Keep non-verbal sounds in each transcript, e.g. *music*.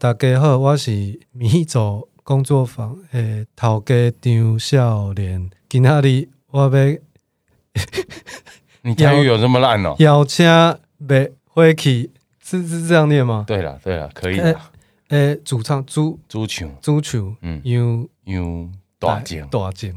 大家好，我是米走工作坊诶，头家张少年。今天哩我要，*laughs* 你台语有这么烂哦？邀请别回去，是是这样念吗？对了对了，可以的。诶，主唱主主唱主唱，嗯，有有大将大将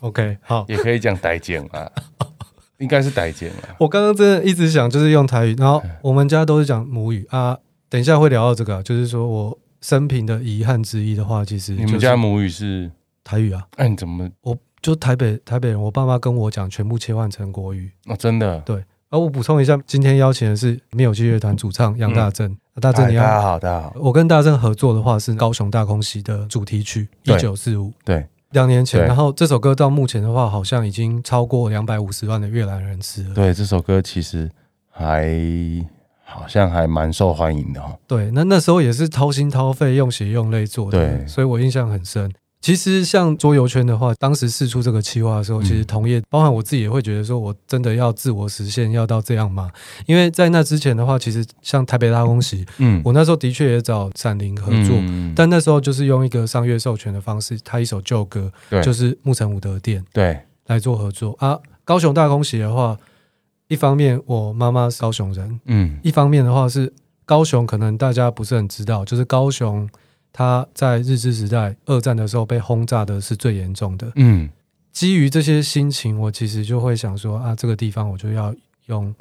，OK，好，也可以讲大将啊，*laughs* 应该是大将啊。我刚刚真的一直想就是用台语，然后我们家都是讲母语啊。等一下会聊到这个，就是说我生平的遗憾之一的话，其实你们家母语是台语啊？哎，你怎么？我就台北台北人，我爸妈跟我讲，全部切换成国语哦，真的？对。而我补充一下，今天邀请的是灭火器乐团主唱杨大正。嗯、大正，你好，大家好，大家好。我跟大正合作的话是高雄大空袭的主题曲《一九四五》，对，两年前。然后这首歌到目前的话，好像已经超过两百五十万的阅览人次了。对，这首歌其实还。好像还蛮受欢迎的哦。对，那那时候也是掏心掏肺、用血用泪做的，对，所以我印象很深。其实像桌游圈的话，当时试出这个企划的时候，其实同业，包含我自己也会觉得说，我真的要自我实现，要到这样吗？因为在那之前的话，其实像台北大公喜，嗯，我那时候的确也找闪灵合作，嗯，但那时候就是用一个商业授权的方式，他一首旧歌，对，就是木城武德店，对，来做合作啊。高雄大公喜的话。一方面，我妈妈是高雄人，嗯，一方面的话是高雄，可能大家不是很知道，就是高雄，它在日治时代二战的时候被轰炸的是最严重的，嗯，基于这些心情，我其实就会想说啊，这个地方我就要用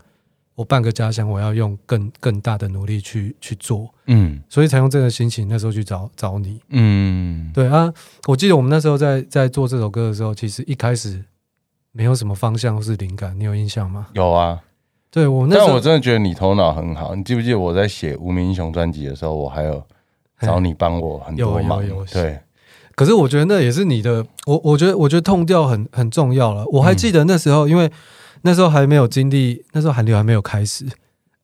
我半个家乡，我要用更更大的努力去去做，嗯，所以才用这个心情那时候去找找你，嗯，对啊，我记得我们那时候在在做这首歌的时候，其实一开始。没有什么方向或是灵感，你有印象吗？有啊，对我那时候，但我真的觉得你头脑很好。你记不记得我在写《无名英雄》专辑的时候，我还有找你帮我很多忙。有有有对，可是我觉得那也是你的，我我觉得我觉得痛调很很重要了。我还记得那时候，嗯、因为那时候还没有经历，那时候韩流还没有开始。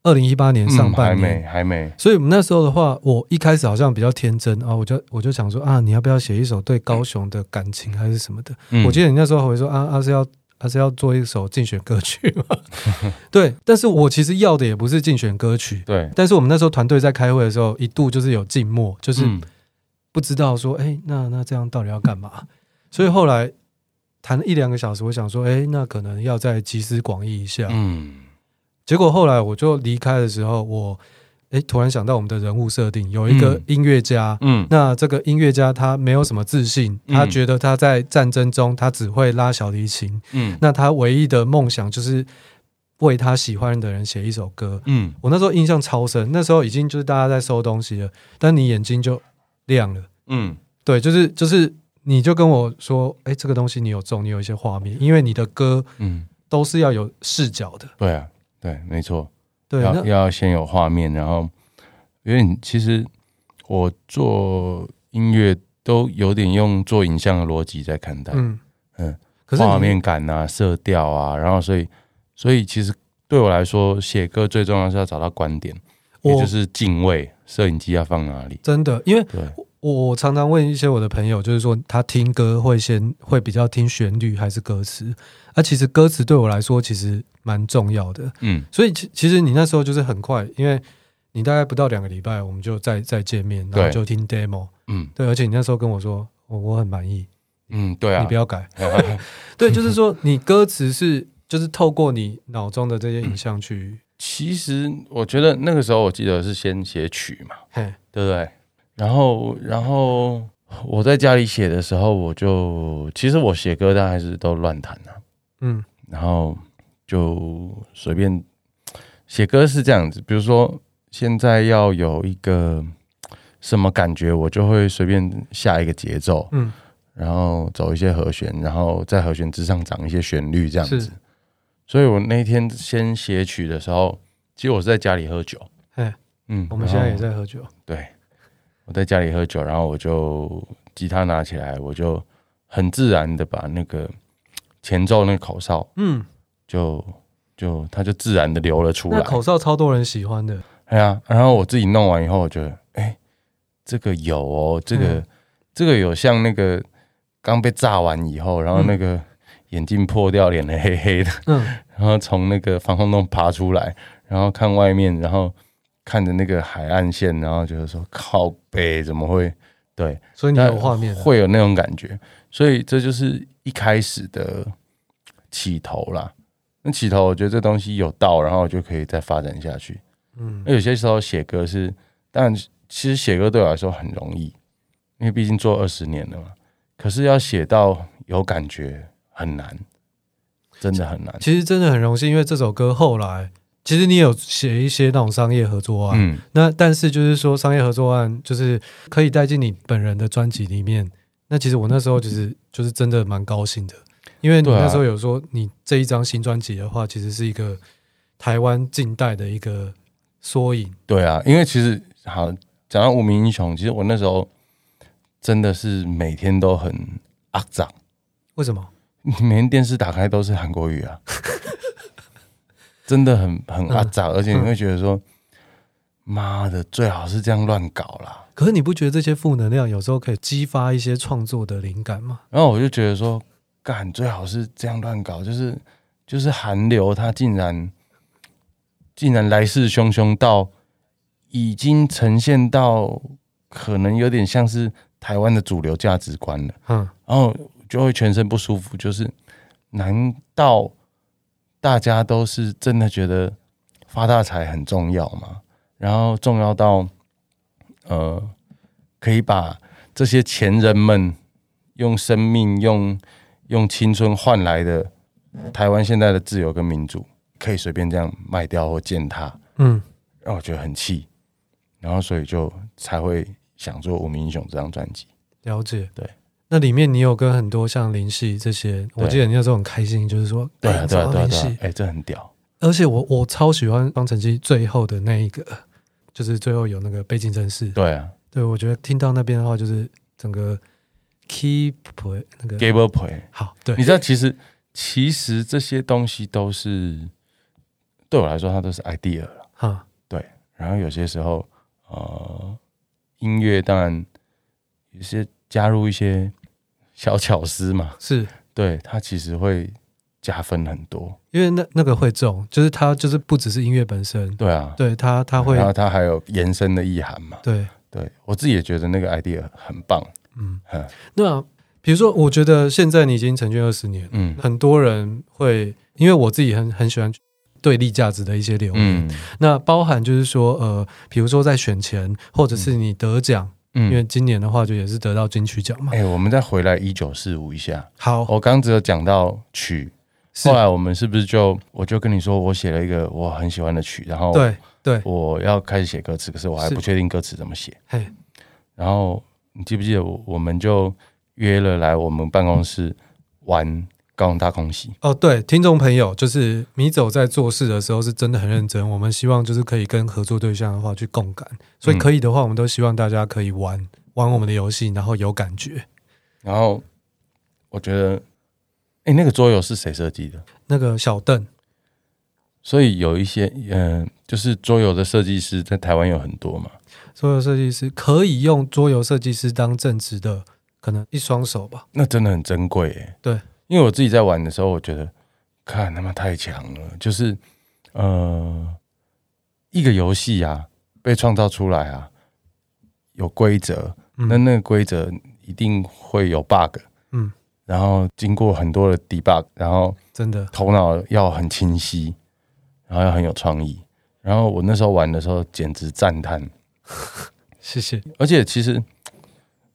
二零一八年上半年、嗯、还没还没，所以我们那时候的话，我一开始好像比较天真啊，我就我就想说啊，你要不要写一首对高雄的感情还是什么的？嗯、我记得你那时候会说啊，啊是要。还是要做一首竞选歌曲嘛？*laughs* 对，但是我其实要的也不是竞选歌曲。对，但是我们那时候团队在开会的时候，一度就是有静默，就是不知道说，哎、欸，那那这样到底要干嘛？*laughs* 所以后来谈了一两个小时，我想说，哎、欸，那可能要再集思广益一下。嗯，结果后来我就离开的时候，我。哎，突然想到我们的人物设定，有一个音乐家，嗯，那这个音乐家他没有什么自信，嗯、他觉得他在战争中他只会拉小提琴，嗯，那他唯一的梦想就是为他喜欢的人写一首歌，嗯，我那时候印象超深，那时候已经就是大家在收东西了，但你眼睛就亮了，嗯，对，就是就是你就跟我说，哎，这个东西你有中，你有一些画面，因为你的歌，嗯，都是要有视角的，对啊，对，没错。对，要要先有画面，然后因为其实我做音乐都有点用做影像的逻辑在看待，嗯嗯，可是画面感啊、色调啊，然后所以所以其实对我来说，写歌最重要是要找到观点，也就是敬畏，摄影机要放哪里。真的，因为我我常常问一些我的朋友，就是说他听歌会先会比较听旋律还是歌词？啊，其实歌词对我来说其实。蛮重要的，嗯，所以其其实你那时候就是很快，因为你大概不到两个礼拜，我们就再再见面，然后就听 demo，嗯，对，而且你那时候跟我说，我我很满意，嗯，对啊，你不要改，*laughs* 对，就是说你歌词是就是透过你脑中的这些影像去，嗯，其实我觉得那个时候我记得是先写曲嘛，嘿，对不对？然后然后我在家里写的时候，我就其实我写歌但还是都乱弹的，嗯，然后。就随便写歌是这样子，比如说现在要有一个什么感觉，我就会随便下一个节奏，嗯，然后走一些和弦，然后在和弦之上长一些旋律，这样子。所以我那天先写曲的时候，其实我是在家里喝酒，哎，嗯，我们现在也在喝酒。对，我在家里喝酒，然后我就吉他拿起来，我就很自然的把那个前奏那个口哨，嗯。就就它就自然的流了出来，那口哨超多人喜欢的。哎呀，然后我自己弄完以后，我觉得，哎，这个有哦，这个、嗯、这个有像那个刚被炸完以后，然后那个眼镜破掉，脸黑黑的，嗯，然后从那个防空洞爬出来，然后看外面，然后看着那个海岸线，然后就是说靠北怎么会？对，所以你有画面，会有那种感觉，所以这就是一开始的起头啦。那起头，我觉得这东西有道，然后就可以再发展下去。嗯，那有些时候写歌是，但其实写歌对我来说很容易，因为毕竟做二十年了嘛。可是要写到有感觉很难，真的很难。其实真的很荣幸，因为这首歌后来其实你有写一些那种商业合作案，嗯，那但是就是说商业合作案就是可以带进你本人的专辑里面。那其实我那时候就是就是真的蛮高兴的，因为你那时候有说你这一张新专辑的话，其实是一个台湾近代的一个缩影。对啊，因为其实好讲到无名英雄，其实我那时候。真的是每天都很肮脏，为什么？*laughs* 每天电视打开都是韩国语啊，真的很很肮脏，而且你会觉得说，妈的，最好是这样乱搞啦。可是你不觉得这些负能量有时候可以激发一些创作的灵感吗？然后我就觉得说，干最好是这样乱搞，就是就是韩流，它竟然竟然来势汹汹到已经呈现到可能有点像是。台湾的主流价值观了，嗯，然后就会全身不舒服。就是，难道大家都是真的觉得发大财很重要嘛？然后重要到，呃，可以把这些前人们用生命、用用青春换来的台湾现在的自由跟民主，可以随便这样卖掉或践踏？嗯，让我觉得很气，然后所以就才会。想做《无名英雄》这张专辑，了解。对，那里面你有跟很多像林夕这些，我记得你那时候很开心，就是说，对啊对啊对啊，哎，这很屌。而且我我超喜欢方成基最后的那一个，就是最后有那个背景声势。对啊，对我觉得听到那边的话，就是整个 keep 那个 gable play 好。对，你知道，其实其实这些东西都是对我来说，它都是 idea 了。哈，对。然后有些时候，呃。音乐当然也是加入一些小巧思嘛，是。对它其实会加分很多，因为那那个会重，就是它就是不只是音乐本身，对啊，对它它会，然后它还有延伸的意涵嘛，对。对，我自己也觉得那个 idea 很棒，嗯，那比如说，我觉得现在你已经成军二十年，嗯，很多人会，因为我自己很很喜欢。对立价值的一些留言，嗯、那包含就是说，呃，比如说在选前，或者是你得奖，嗯、因为今年的话就也是得到金曲奖嘛。哎、欸，我们再回来一九四五一下。好，我刚刚只有讲到曲，后来我们是不是就我就跟你说，我写了一个我很喜欢的曲，然后对对，我要开始写歌词，可是我还不确定歌词怎么写。嘿，然后你记不记得我我们就约了来我们办公室玩。高雄大空袭哦，对，听众朋友，就是米走在做事的时候是真的很认真。我们希望就是可以跟合作对象的话去共感，所以可以的话，我们都希望大家可以玩玩我们的游戏，然后有感觉。然后我觉得，哎，那个桌游是谁设计的？那个小邓。所以有一些，嗯、呃，就是桌游的设计师在台湾有很多嘛。桌游设计师可以用桌游设计师当正职的，可能一双手吧。那真的很珍贵，哎。对。因为我自己在玩的时候，我觉得看他妈太强了，就是呃，一个游戏啊被创造出来啊，有规则，嗯、那那个规则一定会有 bug，嗯，然后经过很多的 debug，然后真的头脑要很清晰，然后要很有创意，然后我那时候玩的时候简直赞叹，*laughs* 谢谢。而且其实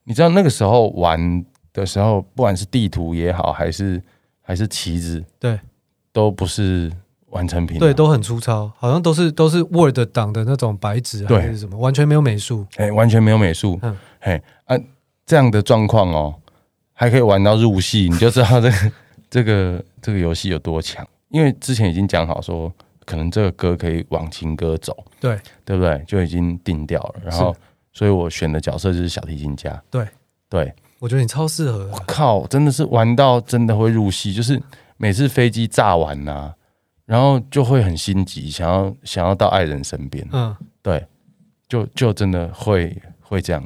你知道那个时候玩。的时候，不管是地图也好，还是还是旗子，对，都不是完成品，对，都很粗糙，好像都是都是 Word 档的那种白纸，还是什么，完全没有美术，哎、欸，完全没有美术，嗯，嘿，啊，这样的状况哦，还可以玩到入戏，你就知道这个 *laughs* 这个这个游戏有多强，因为之前已经讲好说，可能这个歌可以往情歌走，对，对不对？就已经定掉了，然后，所以我选的角色就是小提琴家，对，对。我觉得你超适合。我靠，真的是玩到真的会入戏，就是每次飞机炸完呐、啊，然后就会很心急，想要想要到爱人身边。嗯，对，就就真的会会这样。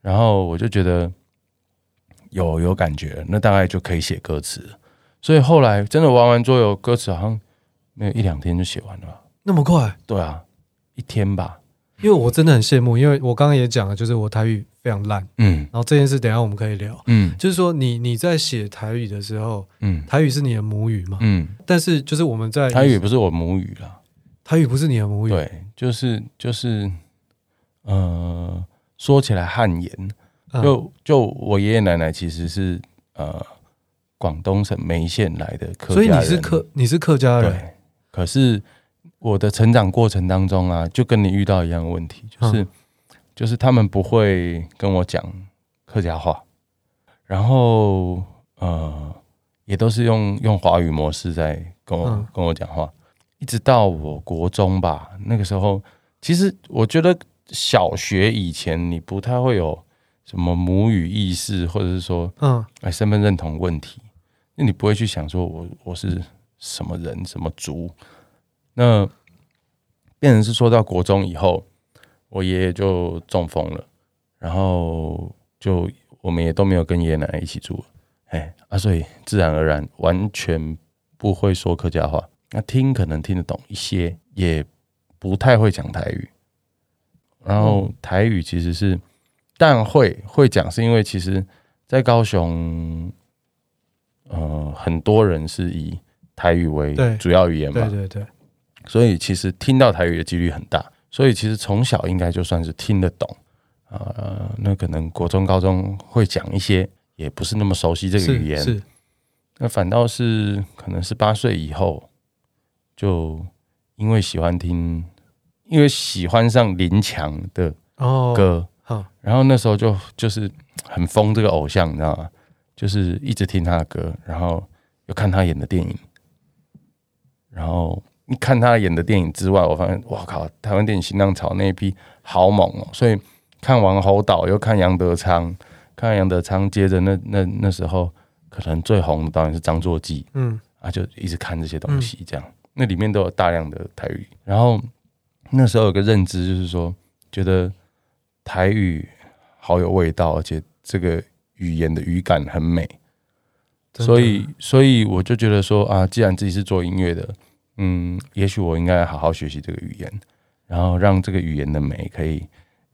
然后我就觉得有有感觉，那大概就可以写歌词。所以后来真的玩完桌游，歌词好像没有一两天就写完了。那么快？对啊，一天吧。因为我真的很羡慕，因为我刚刚也讲了，就是我台语非常烂，嗯，然后这件事等一下我们可以聊，嗯，就是说你你在写台语的时候，嗯，台语是你的母语嘛，嗯，但是就是我们在台语不是我母语啦，台语不是你的母语，对，就是就是，呃，说起来汗颜，就就我爷爷奶奶其实是呃广东省梅县来的客家人，所以你是客你是客家人，对，可是。我的成长过程当中啊，就跟你遇到一样的问题，就是、嗯、就是他们不会跟我讲客家话，然后呃，也都是用用华语模式在跟我、嗯、跟我讲话，一直到我国中吧，那个时候，其实我觉得小学以前你不太会有什么母语意识，或者是说，嗯，哎，身份认同问题，那你不会去想说我我是什么人，什么族。那变成是说到国中以后，我爷爷就中风了，然后就我们也都没有跟爷爷奶奶一起住，哎啊，所以自然而然完全不会说客家话，那听可能听得懂一些，也不太会讲台语。然后台语其实是，但会会讲，是因为其实在高雄，呃，很多人是以台语为主要语言嘛，对对对。所以其实听到台语的几率很大，所以其实从小应该就算是听得懂，呃，那可能国中、高中会讲一些，也不是那么熟悉这个语言。是，是那反倒是可能是八岁以后，就因为喜欢听，因为喜欢上林强的歌，哦，然后那时候就就是很疯这个偶像，你知道吗？就是一直听他的歌，然后又看他演的电影，然后。你看他演的电影之外，我发现哇靠，台湾电影新浪潮那一批好猛哦！所以看完侯导，又看杨德昌，看杨德昌，接着那那那时候可能最红的导演是张作骥，嗯啊，就一直看这些东西，这样、嗯、那里面都有大量的台语。然后那时候有个认知，就是说觉得台语好有味道，而且这个语言的语感很美，所以所以我就觉得说啊，既然自己是做音乐的。嗯，也许我应该好好学习这个语言，然后让这个语言的美可以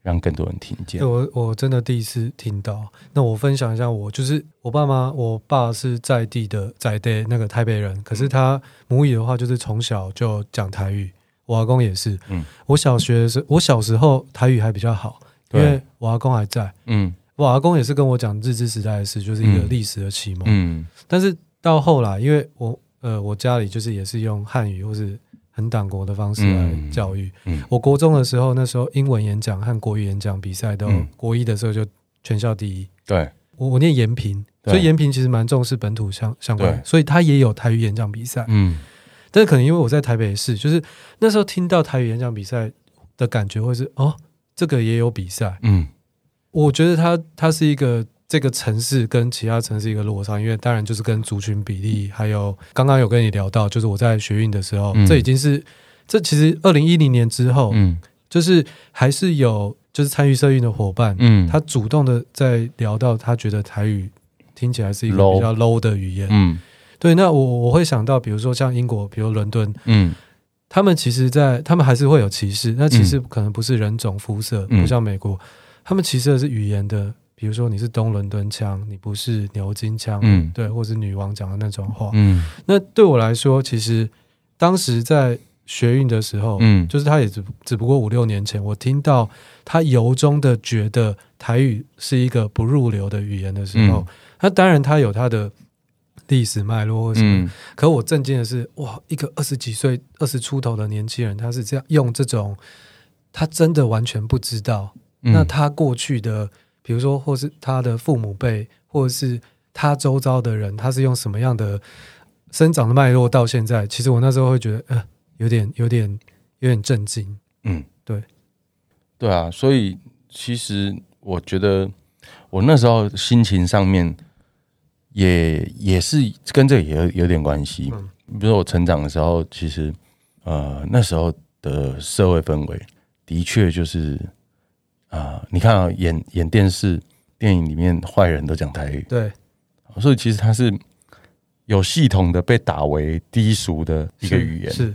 让更多人听见。我我真的第一次听到。那我分享一下我，我就是我爸妈，我爸是在地的在地那个台北人，可是他母语的话就是从小就讲台语。我阿公也是，嗯，我小学的时候，我小时候台语还比较好，因为我阿公还在，嗯，我阿公也是跟我讲日治时代的事，就是一个历史的启蒙，嗯，但是到后来，因为我。呃，我家里就是也是用汉语或是很党国的方式来教育。嗯嗯、我国中的时候，那时候英文演讲和国语演讲比赛都、嗯、国一的时候就全校第一。对，我我念延平，所以延平其实蛮重视本土相相关，所以他也有台语演讲比赛。嗯，但是可能因为我在台北市，就是那时候听到台语演讲比赛的感觉会是哦，这个也有比赛。嗯，我觉得它它是一个。这个城市跟其他城市一个落差，因为当然就是跟族群比例，还有刚刚有跟你聊到，就是我在学运的时候，嗯、这已经是这其实二零一零年之后，嗯，就是还是有就是参与社运的伙伴，嗯，他主动的在聊到他觉得台语听起来是一个比较 low 的语言，嗯，对，那我我会想到，比如说像英国，比如伦敦，嗯，他们其实在，在他们还是会有歧视，那其实可能不是人种肤色，不像美国，他们歧视的是语言的。比如说你是东伦敦腔，你不是牛津腔，嗯，对，或是女王讲的那种话，嗯，那对我来说，其实当时在学运的时候，嗯，就是他也只只不过五六年前，我听到他由衷的觉得台语是一个不入流的语言的时候，那、嗯、当然他有他的历史脉络或什么，嗯、可我震惊的是，哇，一个二十几岁、二十出头的年轻人，他是这样用这种，他真的完全不知道，嗯、那他过去的。比如说，或是他的父母辈，或者是他周遭的人，他是用什么样的生长的脉络到现在？其实我那时候会觉得，呃，有点、有点、有点震惊。嗯，对，对啊，所以其实我觉得我那时候心情上面也也是跟这个也有有点关系。嗯，比如说我成长的时候，其实呃那时候的社会氛围的确就是。啊，你看啊，演演电视电影里面坏人都讲台语，对，所以其实它是有系统的被打为低俗的一个语言。是，是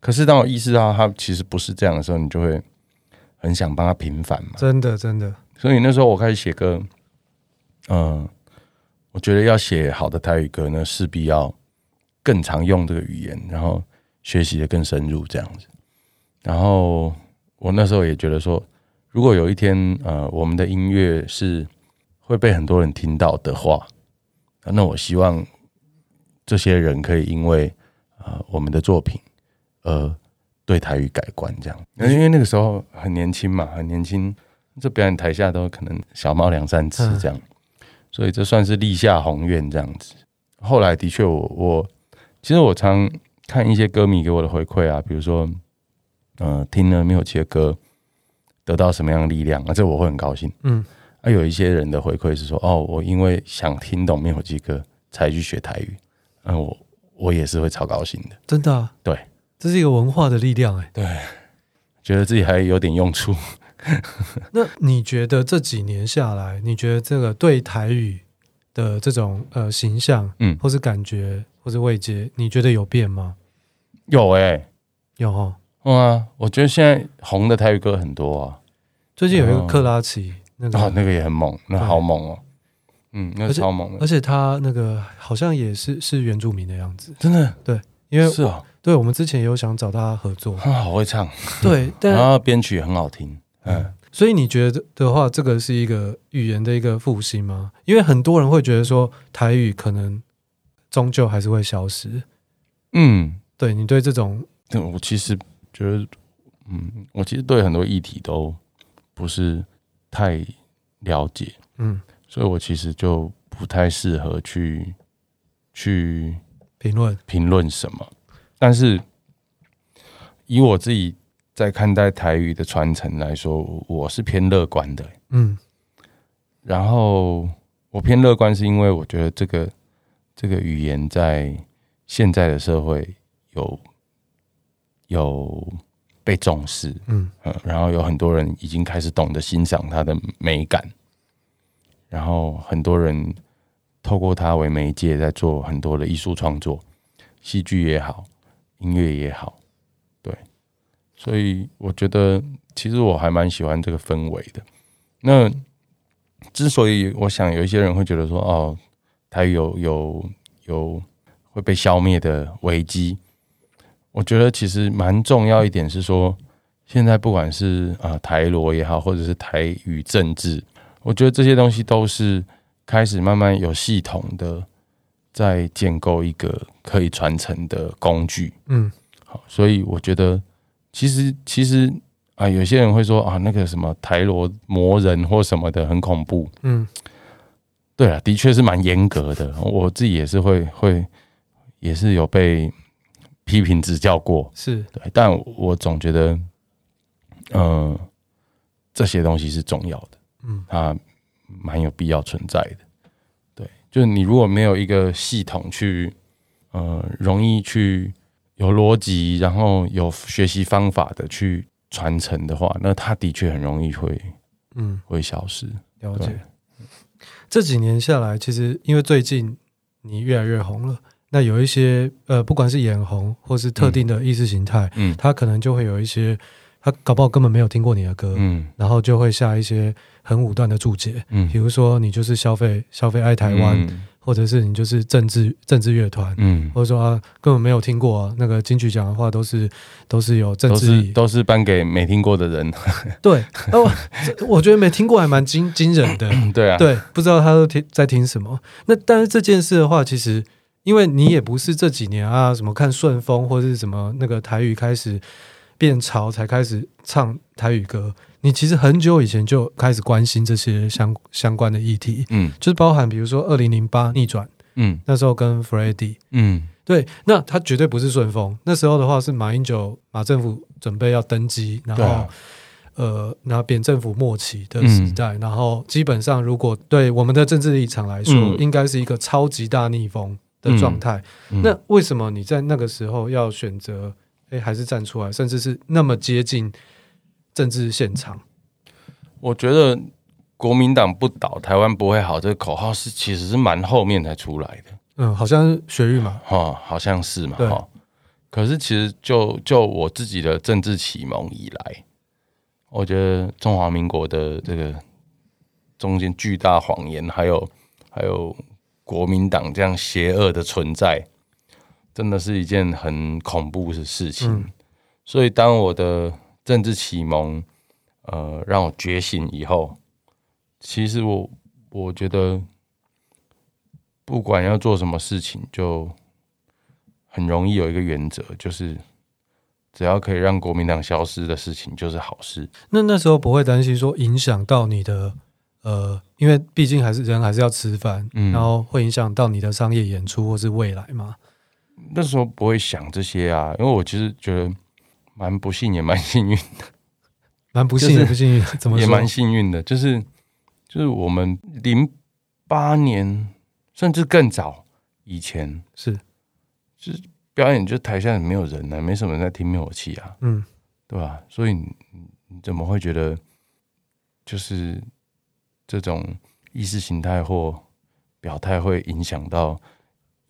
可是当我意识到他其实不是这样的时候，你就会很想帮他平反嘛。真的，真的。所以那时候我开始写歌，嗯、呃，我觉得要写好的台语歌呢，势必要更常用这个语言，然后学习的更深入这样子。然后我那时候也觉得说，如果有一天，呃，我们的音乐是会被很多人听到的话，那我希望这些人可以因为呃我们的作品。而，对台语改观这样，因为那个时候很年轻嘛，很年轻，这表演台下都可能小猫两三只这样，嗯、所以这算是立下宏愿这样子。后来的确我，我我其实我常看一些歌迷给我的回馈啊，比如说，呃，听了灭火器的歌，得到什么样的力量啊，这我会很高兴。嗯，啊，有一些人的回馈是说，哦，我因为想听懂灭火器歌才去学台语，嗯，我我也是会超高兴的，真的、啊，对。这是一个文化的力量，哎，对，觉得自己还有点用处。*laughs* 那你觉得这几年下来，你觉得这个对台语的这种呃形象，嗯，或是感觉，或是味觉，你觉得有变吗？有哎、欸，有哦，嗯啊，我觉得现在红的台语歌很多啊。最近有一个克拉奇，那个、哦、那个也很猛，那好猛哦，嗯，那个超猛的，而且他那个好像也是是原住民的样子，真的，对，因为是啊、哦。对，我们之前也有想找他合作，他 *laughs* 好会唱，对，*laughs* 但然后编曲也很好听，嗯，所以你觉得的话，这个是一个语言的一个复兴吗？因为很多人会觉得说台语可能终究还是会消失，嗯，对你对这种，我其实觉得，嗯，我其实对很多议题都不是太了解，嗯，所以我其实就不太适合去去评论评论什么。但是，以我自己在看待台语的传承来说，我是偏乐观的。嗯，然后我偏乐观是因为我觉得这个这个语言在现在的社会有有被重视。嗯，然后有很多人已经开始懂得欣赏它的美感，然后很多人透过它为媒介在做很多的艺术创作，戏剧也好。音乐也好，对，所以我觉得其实我还蛮喜欢这个氛围的。那之所以我想有一些人会觉得说，哦，它有有有会被消灭的危机，我觉得其实蛮重要一点是说，现在不管是啊台罗也好，或者是台语政治，我觉得这些东西都是开始慢慢有系统的。在建构一个可以传承的工具，嗯，好，所以我觉得其实其实啊，有些人会说啊，那个什么台罗魔人或什么的很恐怖，嗯，对啊，的确是蛮严格的，我自己也是会会也是有被批评指教过，是对，但我总觉得，嗯、呃，这些东西是重要的，嗯，它蛮有必要存在的。对就是你如果没有一个系统去，呃，容易去有逻辑，然后有学习方法的去传承的话，那它的确很容易会，嗯，会消失。了解。这几年下来，其实因为最近你越来越红了，那有一些呃，不管是眼红或是特定的意识形态，嗯，他可能就会有一些，他搞不好根本没有听过你的歌，嗯，然后就会下一些。很武断的注解，嗯，比如说你就是消费消费爱台湾，嗯，或者是你就是政治政治乐团，嗯，或者说啊根本没有听过，啊，那个金曲奖的话都是都是有政治都是都是颁给没听过的人，*laughs* 对，哦，我觉得没听过还蛮惊惊人的，*laughs* 对啊，对，不知道他都听在听什么。那但是这件事的话，其实因为你也不是这几年啊什么看顺风或者是什么那个台语开始变潮才开始唱台语歌。你其实很久以前就开始关心这些相相关的议题，嗯，就是包含比如说二零零八逆转，嗯，那时候跟 Freddy，嗯，对，那他绝对不是顺风，那时候的话是马英九马政府准备要登基，然后、啊、呃，那扁政府末期的时代、嗯，然后基本上如果对我们的政治立场来说、嗯，应该是一个超级大逆风的状态。那为什么你在那个时候要选择，哎，还是站出来，甚至是那么接近？政治现场，我觉得国民党不倒，台湾不会好。这个口号是其实是蛮后面才出来的。嗯，好像是学玉嘛，哈，好像是嘛，哈。可是其实就就我自己的政治启蒙以来，我觉得中华民国的这个中间巨大谎言，还有还有国民党这样邪恶的存在，真的是一件很恐怖的事情。嗯、所以当我的政治启蒙呃让我觉醒以后，其实我我觉得不管要做什么事情，就很容易有一个原则，就是只要可以让国民党消失的事情，就是好事。那那时候不会担心说影响到你的呃，因为毕竟还是人还是要吃饭，嗯，然后会影响到你的商业演出或是未来嘛？那时候不会想这些啊，因为我其实觉得蛮不幸也蛮幸运的，蛮不幸也不幸运，*laughs* 怎么说？也蛮幸运的，就是就是我们零八年甚至更早以前是。就是表演，就台下也没有人呢、啊，没什么人在听灭火器啊，嗯，对吧、啊？所以你你怎么会觉得，就是这种意识形态或表态会影响到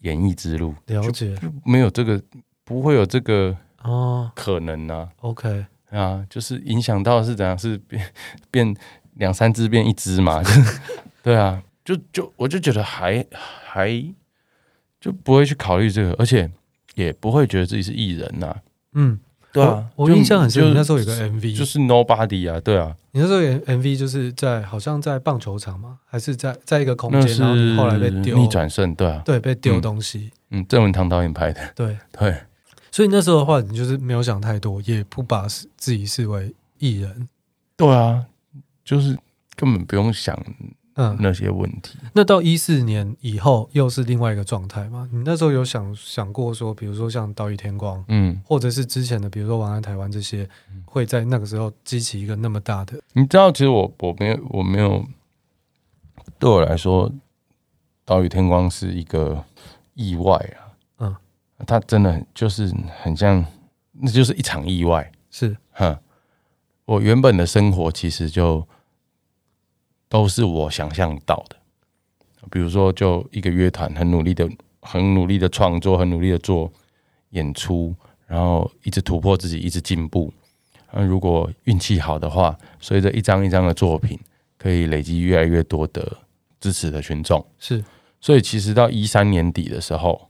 演艺之路？了解，没有这个，不会有这个哦，可能呢、？OK 啊，就是影响到是怎样？是变 *laughs* 变两三只变一只嘛？*laughs* 对啊，就就我就觉得还还。就不会去考虑这个，而且也不会觉得自己是艺人呐、啊。嗯，对啊，我，印象很深，你那时候有个 MV，就是 Nobody 啊，对啊，你那时候有 MV 就是在好像在棒球场吗？还是在在一个空间，然后后来被丢逆转胜，对啊，对，被丢东西。嗯，郑文堂导演拍的，对 *laughs* 对。所以那时候的话，你就是没有想太多，也不把自己视为艺人。对啊，就是根本不用想。嗯，那些问题。那到一四年以后，又是另外一个状态吗？你那时候有想想过说，比如说像《岛屿天光》，嗯，或者是之前的，比如说《晚安台湾》这些，会在那个时候激起一个那么大的？你知道，其实我我没有我没有，对我来说，《岛屿天光》是一个意外啊。嗯，它真的就是很像，那就是一场意外。是，哼，我原本的生活其实就。都是我想象到的，比如说，就一个乐团很努力的、很努力的创作，很努力的做演出，然后一直突破自己，一直进步。那如果运气好的话，随着一张一张的作品，可以累积越来越多的支持的群众。是，所以其实到一三年底的时候，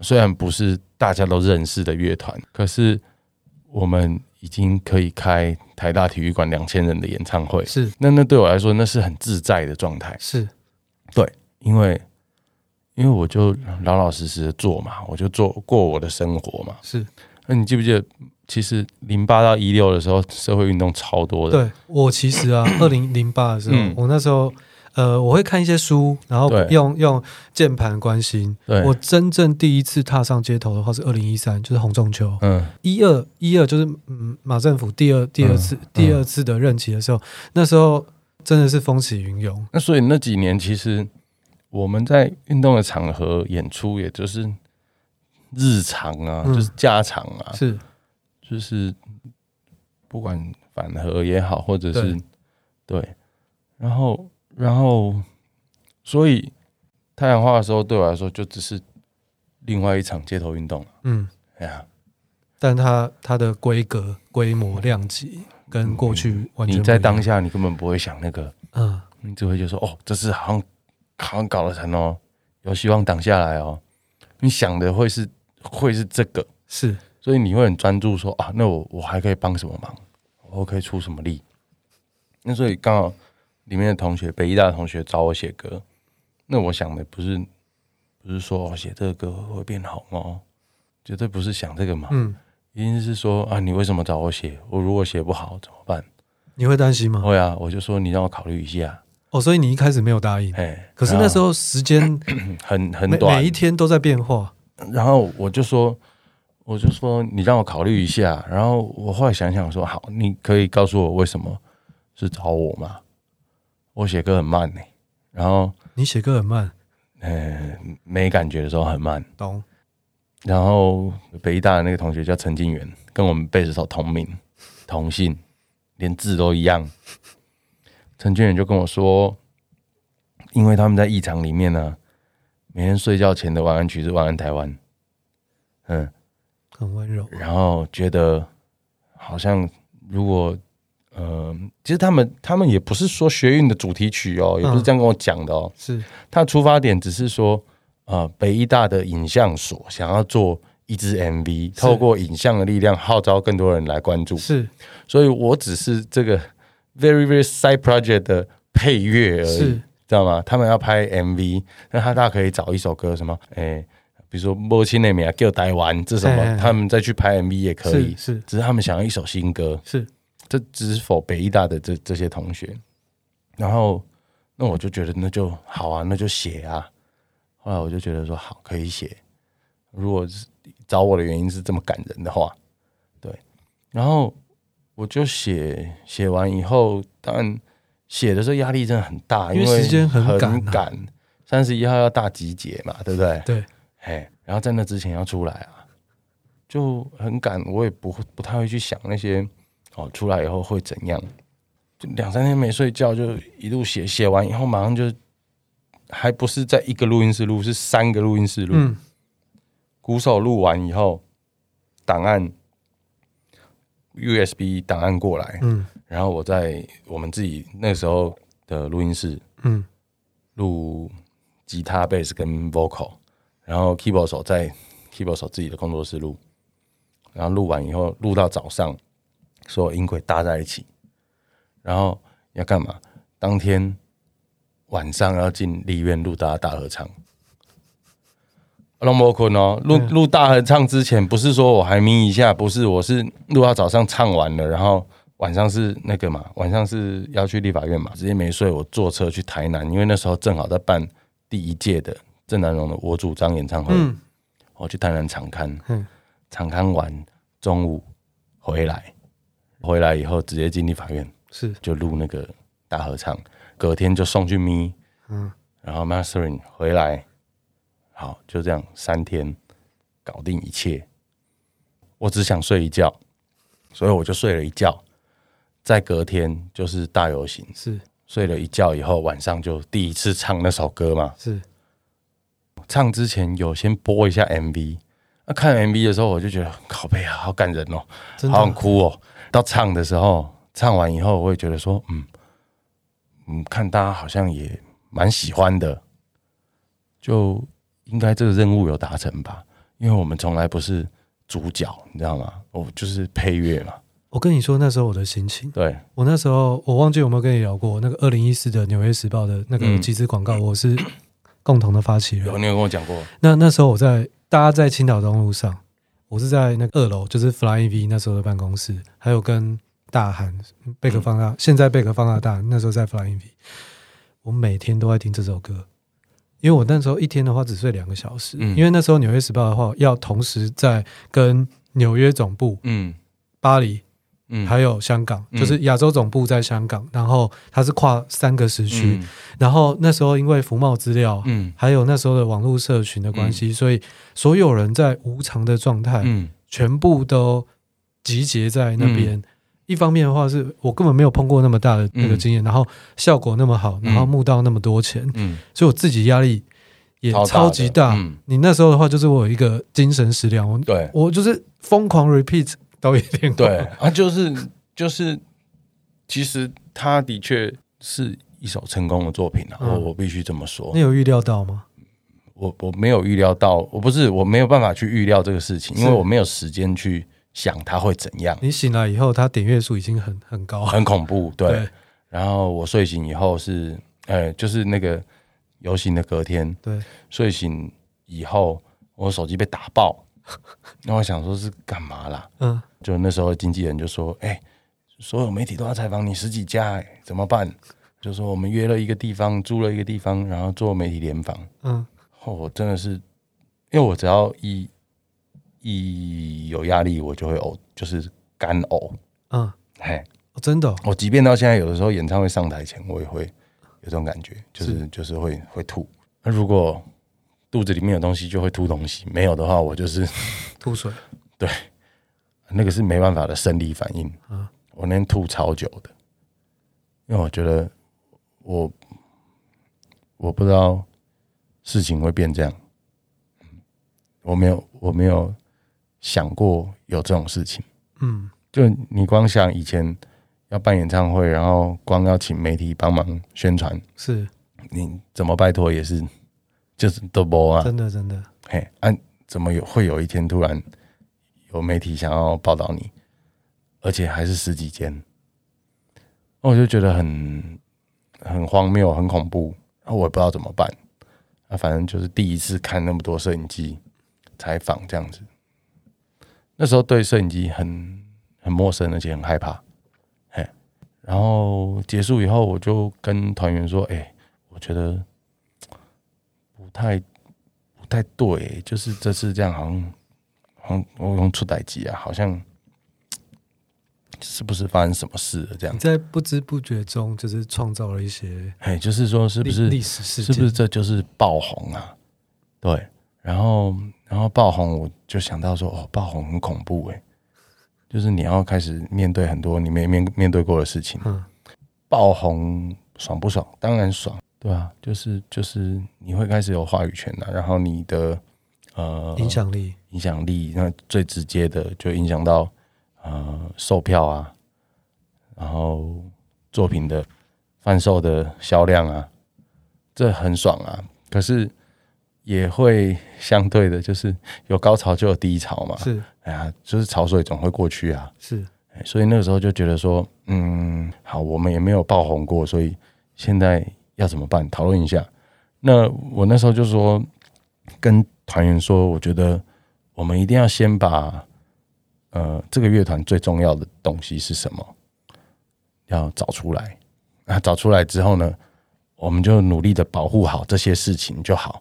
虽然不是大家都认识的乐团，可是我们。已经可以开台大体育馆两千人的演唱会，是那那对我来说那是很自在的状态，是对，因为因为我就老老实实的做嘛，我就做过我的生活嘛，是。那你记不记得，其实零八到一六的时候，社会运动超多的。对，我其实啊，二零零八的时候，嗯、我那时候。呃，我会看一些书，然后用用键盘关心。我真正第一次踏上街头的话是二零一三，就是洪仲秋。嗯，一二一二就是嗯马政府第二第二次、嗯嗯、第二次的任期的时候，那时候真的是风起云涌。那所以那几年其实我们在运动的场合演出，也就是日常啊，嗯、就是家常啊，是就是不管反核也好，或者是对，对，然后。然后，所以太阳花的时候对我来说就只是另外一场街头运动。嗯，哎呀，但它它的规格、规模、量级跟过去完全，你在当下你根本不会想那个，嗯，你只会觉得说哦，这是好像好像搞得成哦，有希望挡下来哦。你想的会是会是这个，是，所以你会很专注说啊，那我我还可以帮什么忙？我可以出什么力？那所以刚好。里面的同学，北医大的同学找我写歌，那我想的不是不是说我写这个歌会变红哦，绝对不是想这个嘛。嗯，一定是说啊，你为什么找我写？我如果写不好怎么办？你会担心吗？会啊，我就说你让我考虑一下。哦，所以你一开始没有答应。哎，可是那时候时间 *coughs* 很很短，每一天都在变化。然后我就说，我就说你让我考虑一下。然后我后来想想说，好，你可以告诉我为什么是找我吗？我写歌很慢呢、欸，然后你写歌很慢，呃，没感觉的时候很慢，懂。然后北艺大的那个同学叫陈金元，跟我们贝斯手同名同姓，连字都一样。陈金元就跟我说，因为他们在艺场里面呢，每天睡觉前的晚安曲是《晚安台湾》，嗯，很温柔，然后觉得好像如果呃，其实他们他们也不是说学运的主题曲哦，也不是这样跟我讲的哦，是。他出发点只是说啊，北医大的影像所想要做一支 MV，透过影像的力量号召更多人来关注，是，所以我只是这个 very very side project 的配乐而已，是。知道吗？他们要拍 MV，那他大可以找一首歌什么，哎。比如说《母亲的名叫台湾》，这什么？他们再去拍 MV 也可以，是，是。只是他们想要一首新歌，是，这只是 for 北艺大的这这些同学。然后，那我就觉得那就好啊，那就写啊。后来我就觉得说好，可以写。如果是找我的原因是这么感人的话，对。然后我就写，写完以后，当然写的时候压力真的很大，因为时间很赶，三十一号要大集结嘛，对不对？对。哎，然后在那之前要出来啊，就很赶，我也不会不太会去想那些哦，出来以后会怎样，就两三天没睡觉，就一路写，写完以后马上就，还不是在一个录音室录，是三个录音室录。嗯，鼓手录完以后，档案 USB 档案过来，嗯，然后我在我们自己那时候的录音室，嗯，录吉他、贝斯跟 vocal。然后 keyboard 手在 keyboard 手自己的工作室录，然后录完以后录到早上，所有音轨搭在一起，然后要干嘛？当天晚上要进立院录大大合唱。龙博坤哦，录录大合唱之前不是说我还眯一下，不是，我是录到早上唱完了，然后晚上是那个嘛，晚上是要去立法院嘛，直接没睡，我坐车去台南，因为那时候正好在办第一届的。郑南榕的《我主张》演唱会，嗯、我去台南场刊，嗯、场刊完中午回来，回来以后直接进立法院，是。就录那个大合唱，隔天就送去咪，嗯，然后 mastering 回来，好就这样三天搞定一切。我只想睡一觉，所以我就睡了一觉，再隔天就是大游行，是。睡了一觉以后晚上就第一次唱那首歌嘛，是。唱之前有先播一下 MV，那、啊、看 MV 的时候我就觉得好悲啊，好感人哦，好想哭哦。到唱的时候，唱完以后我也觉得说，嗯嗯，看大家好像也蛮喜欢的，就应该这个任务有达成吧？因为我们从来不是主角，你知道吗？我就是配乐嘛。我跟你说那时候我的心情，对我那时候我忘记有没有跟你聊过那个二零一四的《纽约时报》的那个集资广告，嗯、我是。共同的发起人，有你有跟我讲过。那那时候我在大家在青岛东路上，我是在那个二楼，就是 Flying V 那时候的办公室，还有跟大韩贝壳放大，嗯、现在贝壳放大大，那时候在 Flying V，我每天都在听这首歌，因为我那时候一天的话只睡两个小时，嗯、因为那时候纽约时报的话要同时在跟纽约总部，嗯，巴黎。嗯，还有香港，就是亚洲总部在香港，嗯、然后它是跨三个时区，嗯、然后那时候因为福茂资料，嗯，还有那时候的网络社群的关系，嗯、所以所有人在无偿的状态，嗯，全部都集结在那边。嗯、一方面的话，是我根本没有碰过那么大的那个经验，嗯、然后效果那么好，然后募到那么多钱，嗯，所以我自己压力也超级大。嗯、你那时候的话，就是我有一个精神食粮，对。我就是疯狂 repeat。都一定对啊，就是就是，其实他的确是一首成功的作品啊，我、嗯、我必须这么说。你有预料到吗？我我没有预料到，我不是我没有办法去预料这个事情，因为我没有时间去想它会怎样。你醒来以后，它点阅数已经很很高，很恐怖。对，对然后我睡醒以后是，呃，就是那个游行的隔天，对，睡醒以后我手机被打爆。*laughs* 那我想说，是干嘛啦？嗯，就那时候经纪人就说：“哎、欸，所有媒体都要采访你十几家、欸，哎，怎么办？”就说我们约了一个地方，租了一个地方，然后做媒体联访。嗯，我真的是，因为我只要一一有压力，我就会呕，就是干呕。嗯，嘿，真的，我即便到现在，有的时候演唱会上台前，我也会有这种感觉，就是，是就是会会吐。那如果肚子里面有东西就会吐东西，没有的话我就是 *laughs* 吐水。*laughs* 对，那个是没办法的生理反应。啊，我那天吐超久的，因为我觉得我我不知道事情会变这样。我没有我没有想过有这种事情。嗯，就你光想以前要办演唱会，然后光要请媒体帮忙宣传，是你怎么拜托也是就是都播啊，真的真的。嘿，啊，怎么有会有一天突然有媒体想要报道你，而且还是十几间，我就觉得很很荒谬，很恐怖，然后我也不知道怎么办。啊，反正就是第一次看那么多摄影机采访这样子，那时候对摄影机很很陌生，而且很害怕。嘿，然后结束以后，我就跟团员说：“哎、欸，我觉得不太不太对，就是这次这样好像好像我用出代机啊，好像。”是不是发生什么事了？这样在不知不觉中，就是创造了一些，哎，就是说，是不是历史事件？是不是这就是爆红啊？对，然后，然后爆红，我就想到说，哦，爆红很恐怖哎，就是你要开始面对很多你没面面对过的事情。嗯，爆红爽不爽？当然爽，对啊，就是就是你会开始有话语权了，然后你的呃影响力，影响力，那最直接的就影响到。呃，售票啊，然后作品的贩售的销量啊，这很爽啊。可是也会相对的，就是有高潮就有低潮嘛。是，哎呀，就是潮水总会过去啊。是，所以那个时候就觉得说，嗯，好，我们也没有爆红过，所以现在要怎么办？讨论一下。那我那时候就说，跟团员说，我觉得我们一定要先把。呃，这个乐团最重要的东西是什么？要找出来。啊，找出来之后呢，我们就努力的保护好这些事情就好。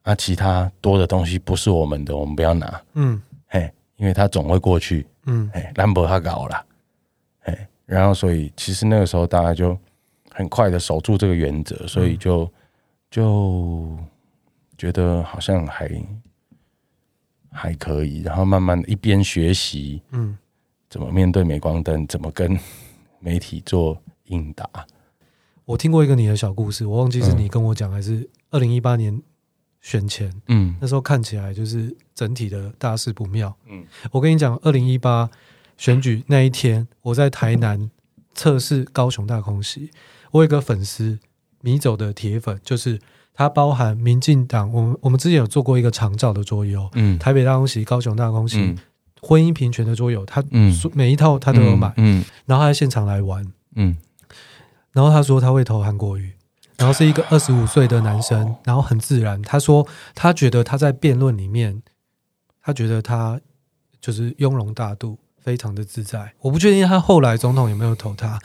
啊，其他多的东西不是我们的，我们不要拿。嗯，嘿，因为它总会过去。嗯，哎，兰博他搞了。哎，然后所以其实那个时候大家就很快的守住这个原则，所以就就觉得好像还。还可以，然后慢慢一边学习，嗯，怎么面对镁光灯，怎么跟 *laughs* 媒体做应答。我听过一个你的小故事，我忘记是你跟我讲，还是二零一八年选前，嗯，那时候看起来就是整体的大事不妙，嗯，我跟你讲，二零一八选举那一天，我在台南测试高雄大空袭，我有一个粉丝迷走的铁粉，就是。他包含民进党，我们我们之前有做过一个长照的桌游，嗯，台北大空袭、高雄大空袭、嗯、婚姻平权的桌游，他嗯。每一套他都有买，嗯，嗯。然后他在现场来玩，嗯，然后他说他会投韩国瑜，然后是一个二十五岁的男生，哦、然后很自然，他说他觉得他在辩论里面，他觉得他就是雍容大度，非常的自在。我不确定他后来总统有没有投他，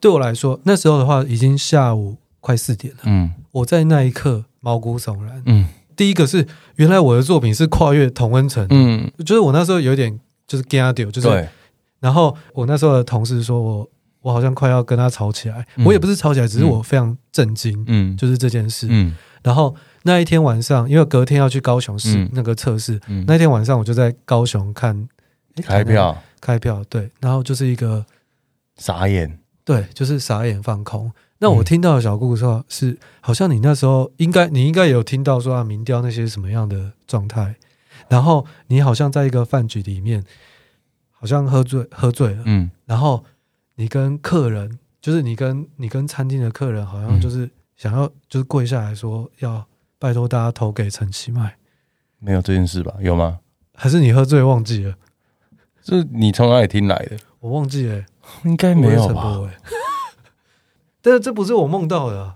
对我来说那时候的话已经下午。快四点了，嗯，我在那一刻毛骨悚然，嗯，第一个是原来我的作品是跨越同温层，嗯，就是我那时候有点就是惊掉，就是，对。然后我那时候的同事说我我好像快要跟他吵起来，嗯、我也不是吵起来，只是我非常震惊，嗯，就是这件事，嗯，然后那一天晚上，因为隔天要去高雄市那个测试，嗯、那天晚上我就在高雄看开票，开票，对，然后就是一个傻眼，对，就是傻眼放空。那我听到的小故事是，好像你那时候应该，你应该有听到说啊，民调那些什么样的状态，然后你好像在一个饭局里面，好像喝醉喝醉了，嗯，然后你跟客人，就是你跟你跟餐厅的客人，好像就是想要就是跪下来说要拜托大家投给陈其迈，没有这件事吧？有吗？还是你喝醉忘记了？是你从哪里听来的？我忘记了，*laughs* 应该没有吧？*laughs* 但是这不是我梦到的，啊，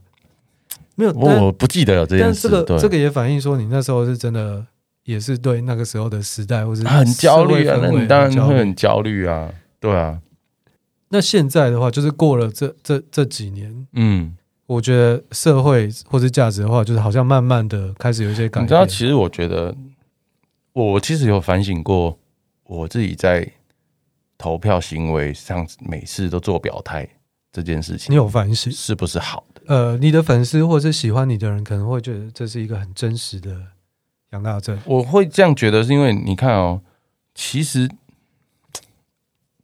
没有，我不记得有这件事。但这个对这个也反映说，你那时候是真的，也是对那个时候的时代，或是很焦虑啊。那你当然会很焦虑啊，对啊。那现在的话，就是过了这这这几年，嗯，我觉得社会或是价值的话，就是好像慢慢的开始有一些改变。你知道，其实我觉得，我其实有反省过，我自己在投票行为上，每次都做表态。这件事情，你有反省是不是好的？呃，你的粉丝或者是喜欢你的人，可能会觉得这是一个很真实的杨大正。我会这样觉得，是因为你看哦，其实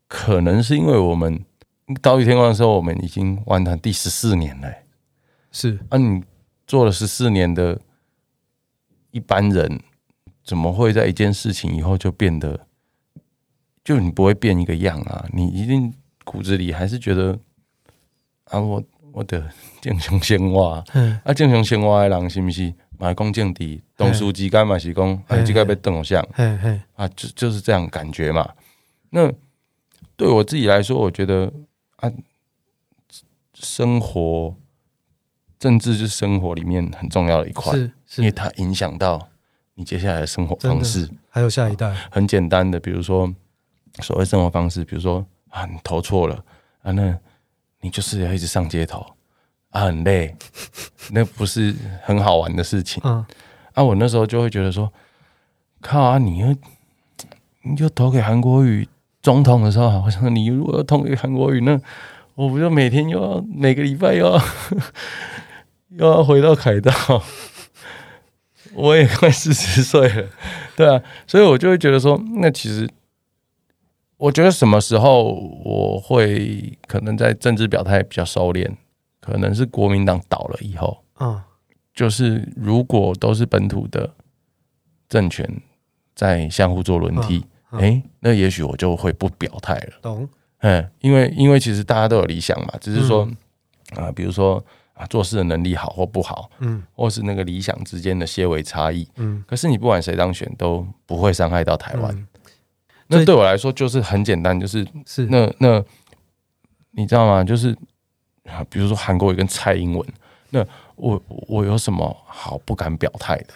可能是因为我们岛屿天光的时候，我们已经完成第十四年了。是啊，你做了十四年的一般人，怎么会在一件事情以后就变得就你不会变一个样啊，你一定骨子里还是觉得啊，我我的 *laughs* 正常生活，嗯，啊，正常生活的人是不是买公正的东书记干嘛是讲，哎，这个被邓偶像，嘿嘿，啊，就就是这样感觉嘛。那对我自己来说，我觉得啊，生活政治是生活里面很重要的一块，是，是。因为它影响到你接下来的生活方式，还有下一代。很简单的，比如说所谓生活方式，比如说啊，你投错了啊，那你就是要一直上街头啊，很累，*laughs* 那不是很好玩的事情。嗯，啊，我那时候就会觉得说，靠啊，你又你就投给韩国瑜。总统的时候，好像你如果要投给韩国语，那我不就每天又要每个礼拜又要 *laughs* 又要回到凯道？*laughs* 我也快四十岁了，对啊，所以我就会觉得说，那其实我觉得什么时候我会可能在政治表态比较收敛，可能是国民党倒了以后，嗯，就是如果都是本土的政权在相互做轮替。哎、欸，那也许我就会不表态了。懂？嗯，因为因为其实大家都有理想嘛，只是说啊、比如说啊，做事的能力好或不好，嗯，或是那个理想之间的些微差异，嗯。可是你不管谁当选，都不会伤害到台湾、嗯。那对我来说就是很简单，就是是那那，你知道吗？就是啊，比如说韩国瑜跟蔡英文，那我我有什么好不敢表态的？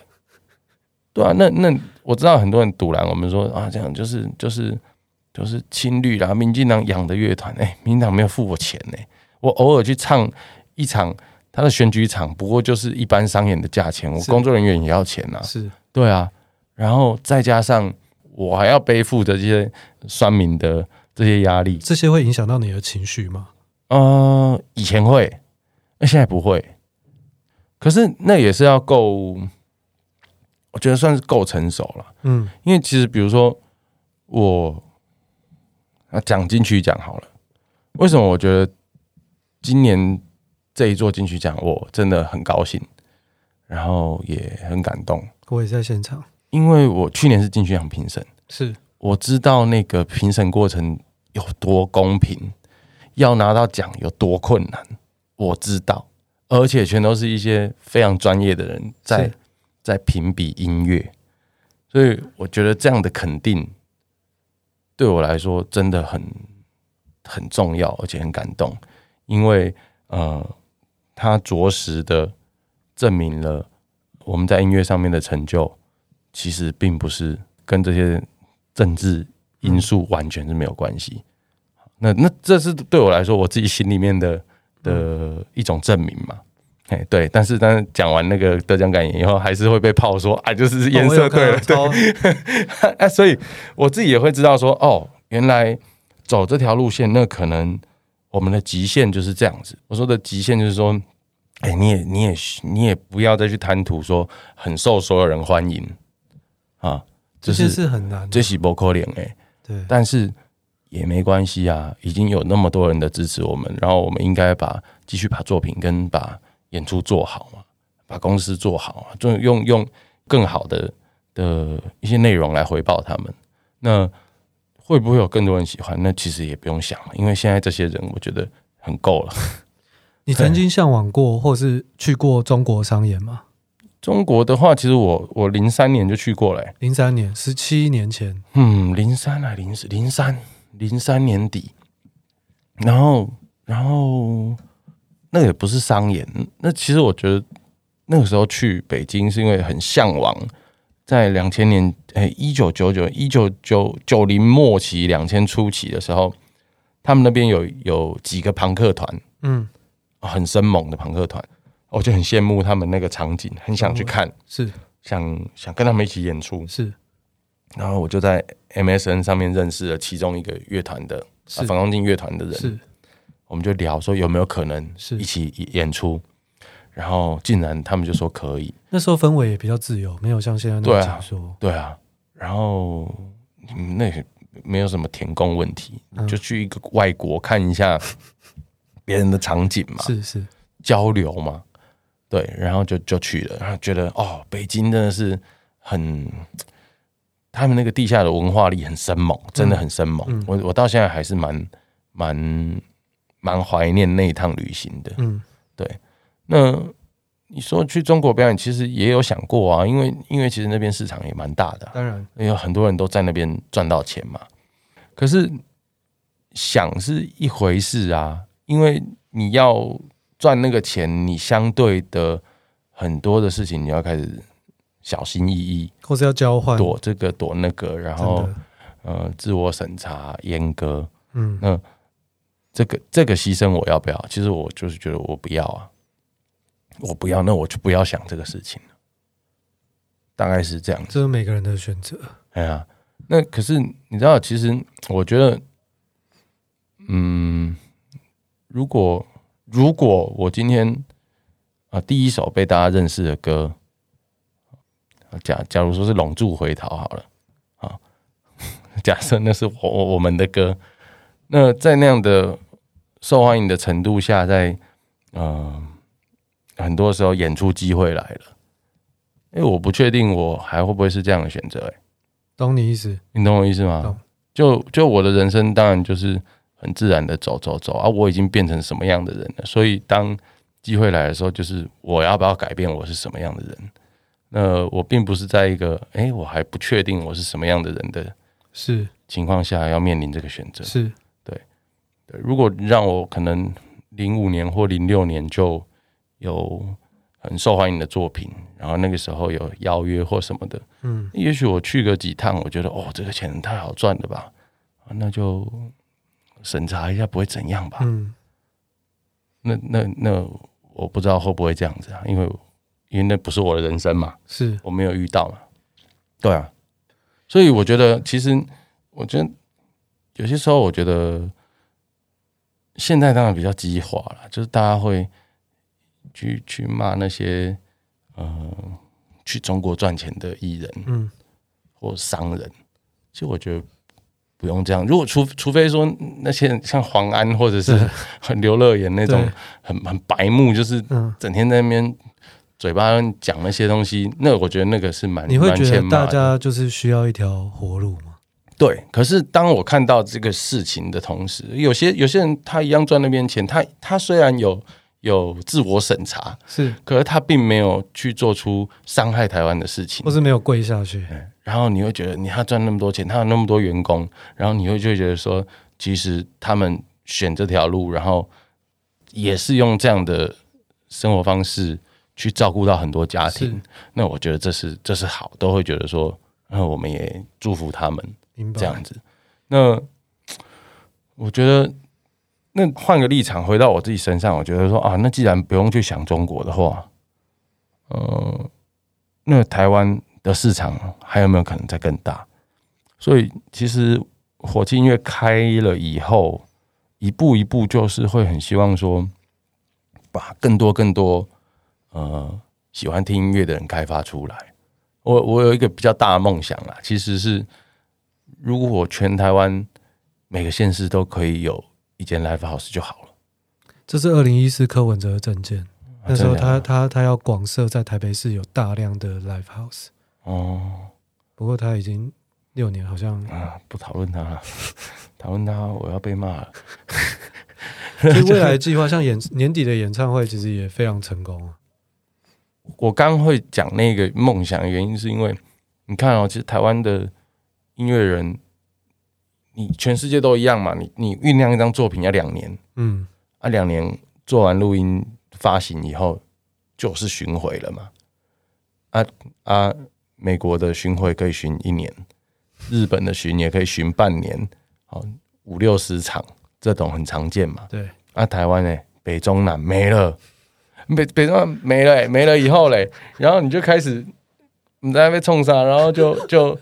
对啊，那那我知道很多人堵拦，我们说啊，这样就是就是就是亲绿啦，民进党养的乐团，哎，民进党没有付我钱呢，我偶尔去唱一场他的选举场，不过就是一般商演的价钱，我工作人员也要钱呐，是，对啊，然后再加上我还要背负着这些酸民的这些压力，这些会影响到你的情绪吗？嗯，以前会，那现在不会，可是那也是要够。我觉得算是够成熟了，嗯，因为其实比如说我啊讲金曲奖好了，为什么我觉得今年这一座金曲奖我真的很高兴，然后也很感动。我也在现场，因为我去年是进去奖评审，是。我知道那个评审过程有多公平，要拿到奖有多困难，我知道，而且全都是一些非常专业的人在。在评比音乐，所以我觉得这样的肯定对我来说真的很很重要，而且很感动，因为呃，他着实的证明了我们在音乐上面的成就，其实并不是跟这些政治因素完全是没有关系。那那这是对我来说，我自己心里面的的一种证明嘛。哎，对，但是但是讲完那个得奖感言以后，还是会被炮说啊，就是颜色对了，哦、*laughs* 对，哎，所以我自己也会知道说，哦，原来走这条路线，那可能我们的极限就是这样子。我说的极限就是说，哎，你也你也你也不要再去贪图说很受所有人欢迎啊，这些是很难，这是不可能哎，对，但是也没关系啊，已经有那么多人的支持我们，然后我们应该把继续把作品跟把。演出做好嘛，把公司做好，就用用更好的的一些内容来回报他们。那会不会有更多人喜欢？那其实也不用想了，因为现在这些人，我觉得很够了。*laughs* 你曾经向往过，或是去过中国商演吗？中国的话，其实我我零三年就去过了，零三年，十七年前。嗯，零三啊，零零三零三年底，然后然后。那也不是商演，那其实我觉得那个时候去北京是因为很向往，在两千年，哎，一九九九、一九九九零末期、两千初期的时候，他们那边有有几个朋克团，嗯，很生猛的朋克团，我就很羡慕他们那个场景，很想去看，是想想跟他们一起演出，是，然后我就在 MSN 上面认识了其中一个乐团的，是反光镜乐团的人，是。我们就聊说有没有可能是一起演出，然后竟然他们就说可以。那时候氛围也比较自由，没有像现在那么紧缩。对啊，然后那也没有什么填供问题，就去一个外国看一下 *laughs* 别人的场景嘛，是是交流嘛。对，然后就就去了，然后觉得哦，北京真的是很他们那个地下的文化力很生猛，真的很生猛。我我到现在还是蛮蛮蛮怀念那一趟旅行的。嗯，对。那你说去中国表演，其实也有想过啊，因为因为其实那边市场也蛮大的，当然有很多人都在那边赚到钱嘛。可是想是一回事啊，因为你要赚那个钱，你相对的很多的事情你要开始。小心翼翼，或是要交换，躲这个躲那个，然后呃，自我审查阉割，嗯，那这个这个牺牲我要不要？其实我就是觉得我不要啊，我不要，那我就不要想这个事情了，大概是这样子。这是每个人的选择。哎呀，那可是你知道，其实我觉得，嗯，如果如果我今天啊、呃，第一首被大家认识的歌。假假如说是拢住回逃好了，啊，*laughs* 假设那是我我们的歌，那在那样的受欢迎的程度下，在呃很多时候演出机会来了，哎，我不确定我还会不会是这样的选择，哎，懂你意思？你懂我意思吗？懂就就我的人生当然就是很自然的走走走啊，我已经变成什么样的人了，所以当机会来的时候，就是我要不要改变我是什么样的人。那我并不是在一个哎、欸，我还不确定我是什么样的人的，是情况下要面临这个选择。是对，对。如果让我可能零五年或零六年就有很受欢迎的作品，然后那个时候有邀约或什么的，嗯，也许我去个几趟，我觉得哦，这个钱太好赚了吧，那就审查一下，不会怎样吧？嗯，那那那我不知道会不会这样子啊，因为。因为那不是我的人生嘛，是我没有遇到嘛，对啊，所以我觉得，其实我觉得有些时候，我觉得现在当然比较激化了，就是大家会去去骂那些呃去中国赚钱的艺人，嗯，或商人。其实我觉得不用这样，如果除除非说那些像黄安或者是很刘乐言那种很很白目，就是整天在那边。嘴巴讲那些东西，那我觉得那个是蛮……你会觉得大家就是需要一条活路吗？对。可是当我看到这个事情的同时，有些有些人他一样赚那边钱，他他虽然有有自我审查，是，可是他并没有去做出伤害台湾的事情，或是没有跪下去。然后你会觉得，你他赚那么多钱，他有那么多员工，然后你会就会觉得说，其实他们选这条路，然后也是用这样的生活方式。去照顾到很多家庭，那我觉得这是这是好，都会觉得说，那我们也祝福他们，这样子。那我觉得，那换个立场，回到我自己身上，我觉得说啊，那既然不用去想中国的话，呃，那台湾的市场还有没有可能再更大？所以，其实火气音乐开了以后，一步一步就是会很希望说，把更多更多。呃，喜欢听音乐的人开发出来。我我有一个比较大的梦想啦，其实是如果全台湾每个县市都可以有一间 live house 就好了。这是二零一四柯文哲的政见，啊、那时候他他他要广设在台北市有大量的 live house。哦，不过他已经六年，好像啊，不讨论他了，讨论他我要被骂了。*laughs* 所以未来计划像演年底的演唱会，其实也非常成功啊。我刚会讲那个梦想的原因，是因为你看哦，其实台湾的音乐人，你全世界都一样嘛。你你酝酿一张作品要两年，嗯，啊，两年做完录音发行以后，就是巡回了嘛。啊啊，美国的巡回可以巡一年，日本的巡也可以巡半年，好五六十场，这种很常见嘛。对，啊，台湾呢，北中南没了。*laughs* 北北中没了，没了以后嘞，然后你就开始你在那边冲上，然后就 *laughs* 就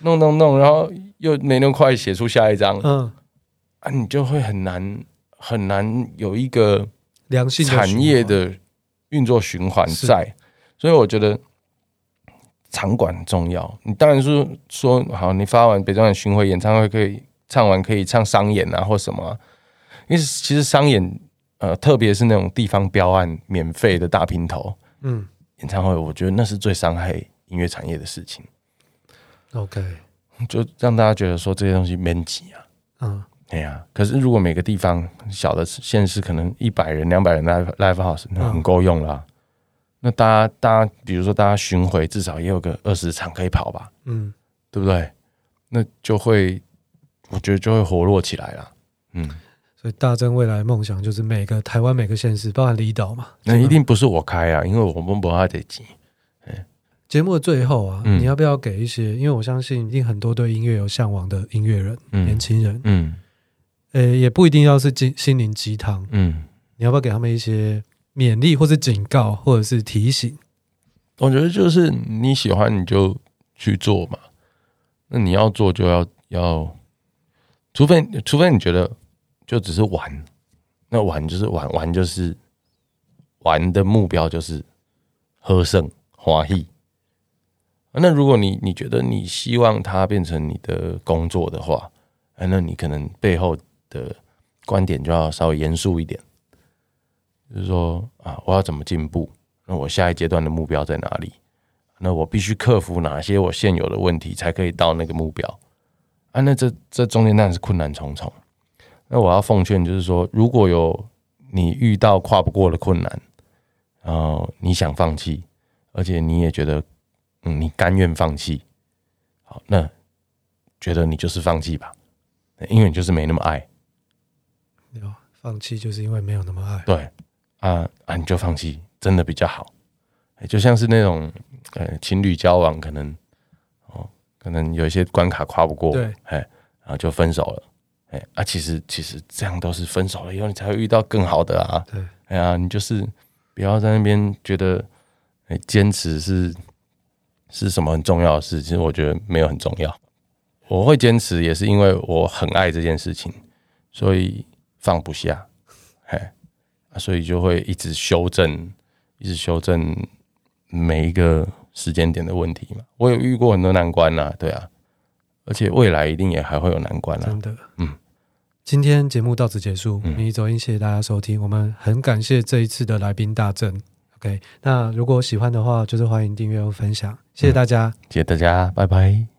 弄弄弄，然后又没那么快写出下一张，嗯，啊，你就会很难很难有一个良性产业的运作循环在，所以我觉得场馆很重要。你当然是说好，你发完北中南巡回演唱会可以唱完，可以唱商演啊或什么，因为其实商演。呃，特别是那种地方标案免费的大平头，嗯，演唱会，我觉得那是最伤害音乐产业的事情。OK，就让大家觉得说这些东西面挤啊，嗯，哎呀，可是如果每个地方小的县市可能一百人、两百人 live live house 那很够用了。那大家大家比如说大家巡回至少也有个二十场可以跑吧，嗯，对不对？那就会我觉得就会活络起来了，嗯。所以大正未来梦想就是每个台湾每个县市，包含离岛嘛。那一定不是我开啊，因为我们不爱得急。节目的最后啊，嗯、你要不要给一些？因为我相信，一定很多对音乐有向往的音乐人、嗯、年轻人，嗯，呃、欸，也不一定要是心心灵鸡汤，嗯，你要不要给他们一些勉励，或是警告，或者是提醒？我觉得就是你喜欢你就去做嘛，那你要做就要要，除非除非你觉得就只是玩，那玩就是玩，玩就是玩的目标就是喝胜欢喜。那如果你你觉得你希望它变成你的工作的话，那你可能背后的观点就要稍微严肃一点，就是说啊，我要怎么进步？那我下一阶段的目标在哪里？那我必须克服哪些我现有的问题，才可以到那个目标？啊，那这这中间当然是困难重重。那我要奉劝就是说，如果有你遇到跨不过的困难，然后你想放弃，而且你也觉得。嗯，你甘愿放弃？好，那觉得你就是放弃吧，因为你就是没那么爱。有放弃就是因为没有那么爱。对啊啊，你就放弃，真的比较好。就像是那种呃情侣交往，可能哦，可能有一些关卡跨不过，对，哎，然后就分手了。哎啊，其实其实这样都是分手了以后，你才会遇到更好的啊。对，哎呀，你就是不要在那边觉得哎坚持是。是什么很重要的事？其实我觉得没有很重要。我会坚持，也是因为我很爱这件事情，所以放不下，嘿，所以就会一直修正，一直修正每一个时间点的问题嘛。我有遇过很多难关呐，对啊，而且未来一定也还会有难关啦。真的，嗯。今天节目到此结束，迷离走音，谢谢大家收听，我们很感谢这一次的来宾大正。OK，那如果喜欢的话，就是欢迎订阅和分享，谢谢大家，嗯、谢谢大家，拜拜。